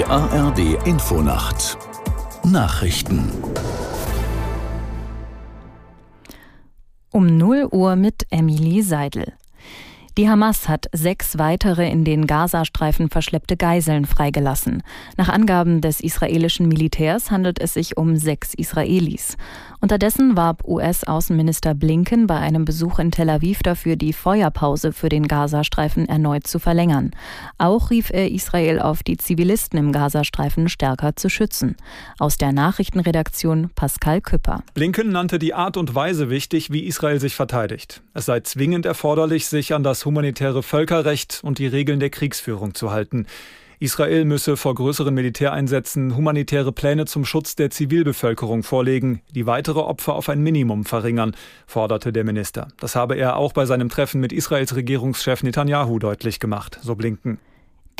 Die ARD Infonacht Nachrichten Um 0 Uhr mit Emily Seidel. Die Hamas hat sechs weitere in den Gazastreifen verschleppte Geiseln freigelassen. Nach Angaben des israelischen Militärs handelt es sich um sechs Israelis. Unterdessen warb US-Außenminister Blinken bei einem Besuch in Tel Aviv dafür, die Feuerpause für den Gazastreifen erneut zu verlängern. Auch rief er Israel auf, die Zivilisten im Gazastreifen stärker zu schützen. Aus der Nachrichtenredaktion Pascal Küpper. Blinken nannte die Art und Weise wichtig, wie Israel sich verteidigt. Es sei zwingend erforderlich, sich an das humanitäre Völkerrecht und die Regeln der Kriegsführung zu halten. Israel müsse vor größeren Militäreinsätzen humanitäre Pläne zum Schutz der Zivilbevölkerung vorlegen, die weitere Opfer auf ein Minimum verringern, forderte der Minister. Das habe er auch bei seinem Treffen mit Israels Regierungschef Netanyahu deutlich gemacht, so Blinken.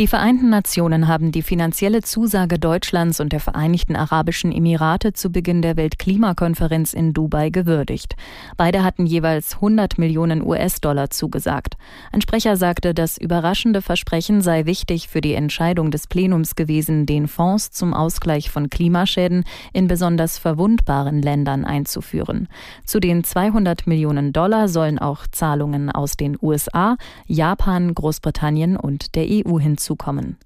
Die Vereinten Nationen haben die finanzielle Zusage Deutschlands und der Vereinigten Arabischen Emirate zu Beginn der Weltklimakonferenz in Dubai gewürdigt. Beide hatten jeweils 100 Millionen US-Dollar zugesagt. Ein Sprecher sagte, das überraschende Versprechen sei wichtig für die Entscheidung des Plenums gewesen, den Fonds zum Ausgleich von Klimaschäden in besonders verwundbaren Ländern einzuführen. Zu den 200 Millionen Dollar sollen auch Zahlungen aus den USA, Japan, Großbritannien und der EU hinzu zukommen.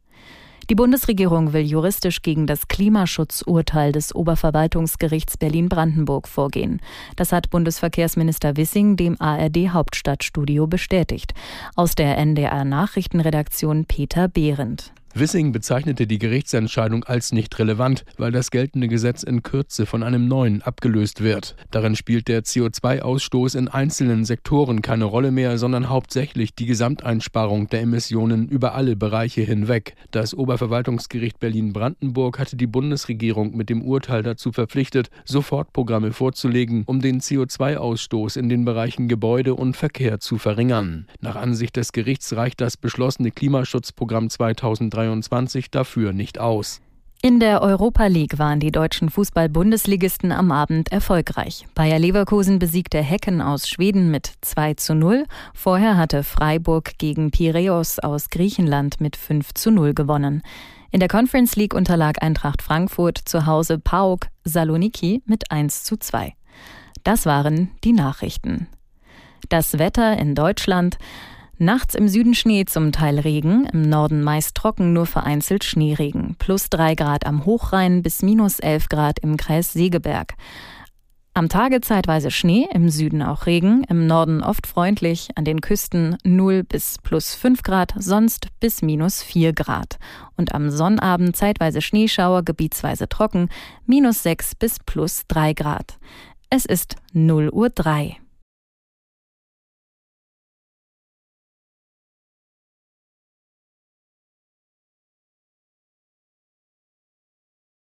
Die Bundesregierung will juristisch gegen das Klimaschutzurteil des Oberverwaltungsgerichts Berlin-Brandenburg vorgehen. Das hat Bundesverkehrsminister Wissing dem ARD Hauptstadtstudio bestätigt. Aus der NDR Nachrichtenredaktion Peter Behrendt. Wissing bezeichnete die Gerichtsentscheidung als nicht relevant, weil das geltende Gesetz in Kürze von einem neuen abgelöst wird. Darin spielt der CO2-Ausstoß in einzelnen Sektoren keine Rolle mehr, sondern hauptsächlich die Gesamteinsparung der Emissionen über alle Bereiche hinweg. Das Oberverwaltungsgericht Berlin-Brandenburg hatte die Bundesregierung mit dem Urteil dazu verpflichtet, Sofortprogramme vorzulegen, um den CO2-Ausstoß in den Bereichen Gebäude und Verkehr zu verringern. Nach Ansicht des Gerichts reicht das beschlossene Klimaschutzprogramm 2030 2023 dafür nicht aus. In der Europa League waren die deutschen Fußball-Bundesligisten am Abend erfolgreich. Bayer Leverkusen besiegte Hecken aus Schweden mit 2 zu 0. Vorher hatte Freiburg gegen Piräus aus Griechenland mit 5 zu 0 gewonnen. In der Conference League unterlag Eintracht Frankfurt zu Hause PAOK Saloniki mit 1 zu 2. Das waren die Nachrichten. Das Wetter in Deutschland. Nachts im Süden Schnee, zum Teil Regen, im Norden meist trocken, nur vereinzelt Schneeregen. Plus drei Grad am Hochrhein bis minus elf Grad im Kreis Segeberg. Am Tage zeitweise Schnee, im Süden auch Regen, im Norden oft freundlich, an den Küsten 0 bis plus 5 Grad, sonst bis minus 4 Grad. Und am Sonnabend zeitweise Schneeschauer, gebietsweise trocken, minus 6 bis plus 3 Grad. Es ist 0 Uhr 3.